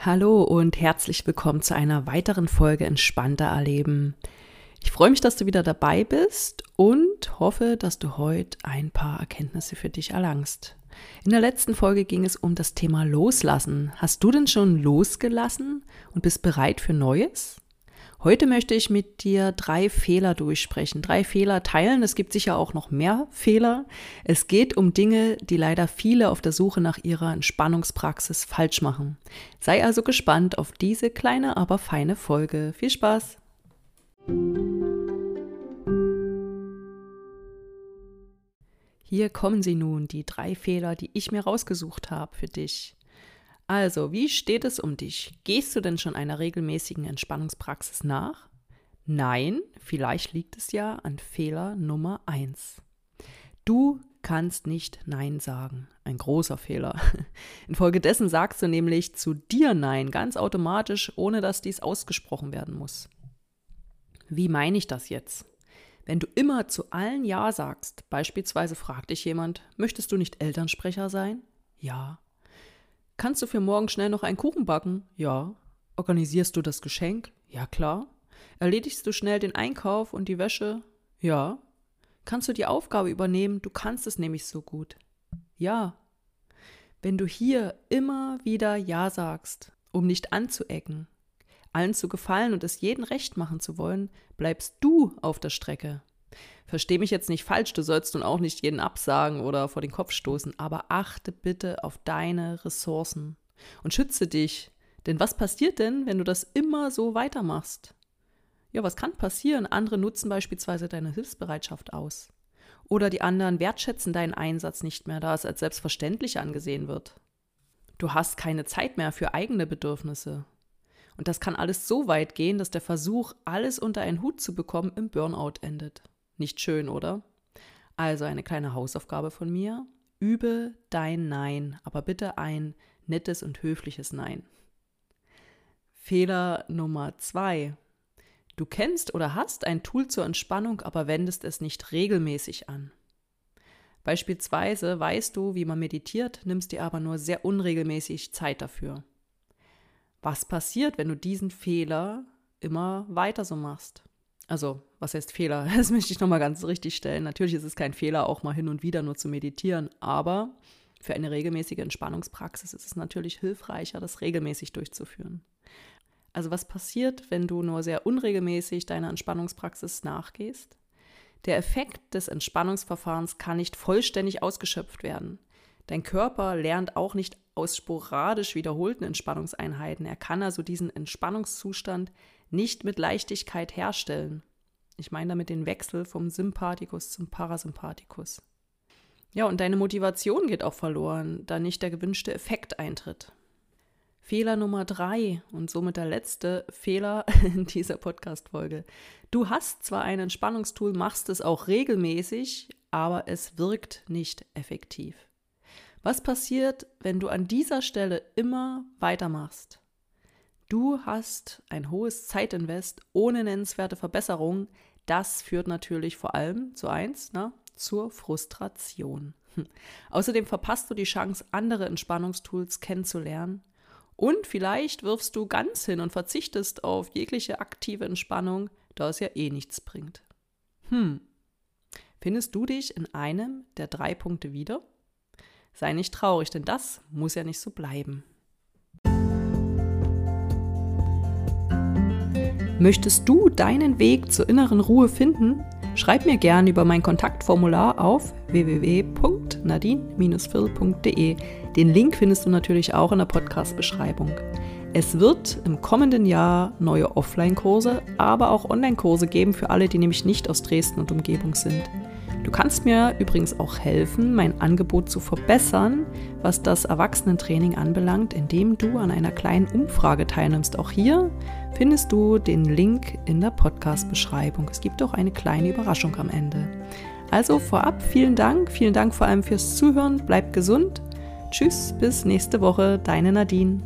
Hallo und herzlich willkommen zu einer weiteren Folge Entspannter Erleben. Ich freue mich, dass du wieder dabei bist und hoffe, dass du heute ein paar Erkenntnisse für dich erlangst. In der letzten Folge ging es um das Thema Loslassen. Hast du denn schon losgelassen und bist bereit für Neues? Heute möchte ich mit dir drei Fehler durchsprechen, drei Fehler teilen. Es gibt sicher auch noch mehr Fehler. Es geht um Dinge, die leider viele auf der Suche nach ihrer Entspannungspraxis falsch machen. Sei also gespannt auf diese kleine, aber feine Folge. Viel Spaß! Hier kommen sie nun, die drei Fehler, die ich mir rausgesucht habe für dich. Also, wie steht es um dich? Gehst du denn schon einer regelmäßigen Entspannungspraxis nach? Nein, vielleicht liegt es ja an Fehler Nummer eins. Du kannst nicht Nein sagen. Ein großer Fehler. Infolgedessen sagst du nämlich zu dir Nein, ganz automatisch, ohne dass dies ausgesprochen werden muss. Wie meine ich das jetzt? Wenn du immer zu allen Ja sagst, beispielsweise fragt dich jemand, möchtest du nicht Elternsprecher sein? Ja. Kannst du für morgen schnell noch einen Kuchen backen? Ja. Organisierst du das Geschenk? Ja, klar. Erledigst du schnell den Einkauf und die Wäsche? Ja. Kannst du die Aufgabe übernehmen? Du kannst es nämlich so gut. Ja. Wenn du hier immer wieder Ja sagst, um nicht anzuecken, allen zu gefallen und es jeden recht machen zu wollen, bleibst du auf der Strecke. Versteh mich jetzt nicht falsch, du sollst nun auch nicht jeden absagen oder vor den Kopf stoßen, aber achte bitte auf deine Ressourcen und schütze dich. Denn was passiert denn, wenn du das immer so weitermachst? Ja, was kann passieren? Andere nutzen beispielsweise deine Hilfsbereitschaft aus. Oder die anderen wertschätzen deinen Einsatz nicht mehr, da es als selbstverständlich angesehen wird. Du hast keine Zeit mehr für eigene Bedürfnisse. Und das kann alles so weit gehen, dass der Versuch, alles unter einen Hut zu bekommen, im Burnout endet. Nicht schön, oder? Also eine kleine Hausaufgabe von mir. Übe dein Nein, aber bitte ein nettes und höfliches Nein. Fehler Nummer zwei. Du kennst oder hast ein Tool zur Entspannung, aber wendest es nicht regelmäßig an. Beispielsweise weißt du, wie man meditiert, nimmst dir aber nur sehr unregelmäßig Zeit dafür. Was passiert, wenn du diesen Fehler immer weiter so machst? Also, was heißt Fehler? Das möchte ich nochmal ganz richtig stellen. Natürlich ist es kein Fehler, auch mal hin und wieder nur zu meditieren, aber für eine regelmäßige Entspannungspraxis ist es natürlich hilfreicher, das regelmäßig durchzuführen. Also was passiert, wenn du nur sehr unregelmäßig deiner Entspannungspraxis nachgehst? Der Effekt des Entspannungsverfahrens kann nicht vollständig ausgeschöpft werden. Dein Körper lernt auch nicht aus sporadisch wiederholten Entspannungseinheiten. Er kann also diesen Entspannungszustand nicht mit Leichtigkeit herstellen. Ich meine damit den Wechsel vom Sympathikus zum Parasympathikus. Ja, und deine Motivation geht auch verloren, da nicht der gewünschte Effekt eintritt. Fehler Nummer drei und somit der letzte Fehler in dieser Podcast-Folge. Du hast zwar ein Entspannungstool, machst es auch regelmäßig, aber es wirkt nicht effektiv. Was passiert, wenn du an dieser Stelle immer weitermachst? Du hast ein hohes Zeitinvest ohne nennenswerte Verbesserung. Das führt natürlich vor allem zu eins, na, zur Frustration. Außerdem verpasst du die Chance, andere Entspannungstools kennenzulernen. Und vielleicht wirfst du ganz hin und verzichtest auf jegliche aktive Entspannung, da es ja eh nichts bringt. Hm. Findest du dich in einem der drei Punkte wieder? Sei nicht traurig, denn das muss ja nicht so bleiben. Möchtest du deinen Weg zur inneren Ruhe finden? Schreib mir gerne über mein Kontaktformular auf www.nadine-phil.de. Den Link findest du natürlich auch in der Podcast-Beschreibung. Es wird im kommenden Jahr neue Offline-Kurse, aber auch Online-Kurse geben für alle, die nämlich nicht aus Dresden und Umgebung sind. Du kannst mir übrigens auch helfen, mein Angebot zu verbessern, was das Erwachsenentraining anbelangt, indem du an einer kleinen Umfrage teilnimmst. Auch hier findest du den Link in der Podcast-Beschreibung. Es gibt auch eine kleine Überraschung am Ende. Also vorab vielen Dank, vielen Dank vor allem fürs Zuhören. Bleib gesund. Tschüss, bis nächste Woche, deine Nadine.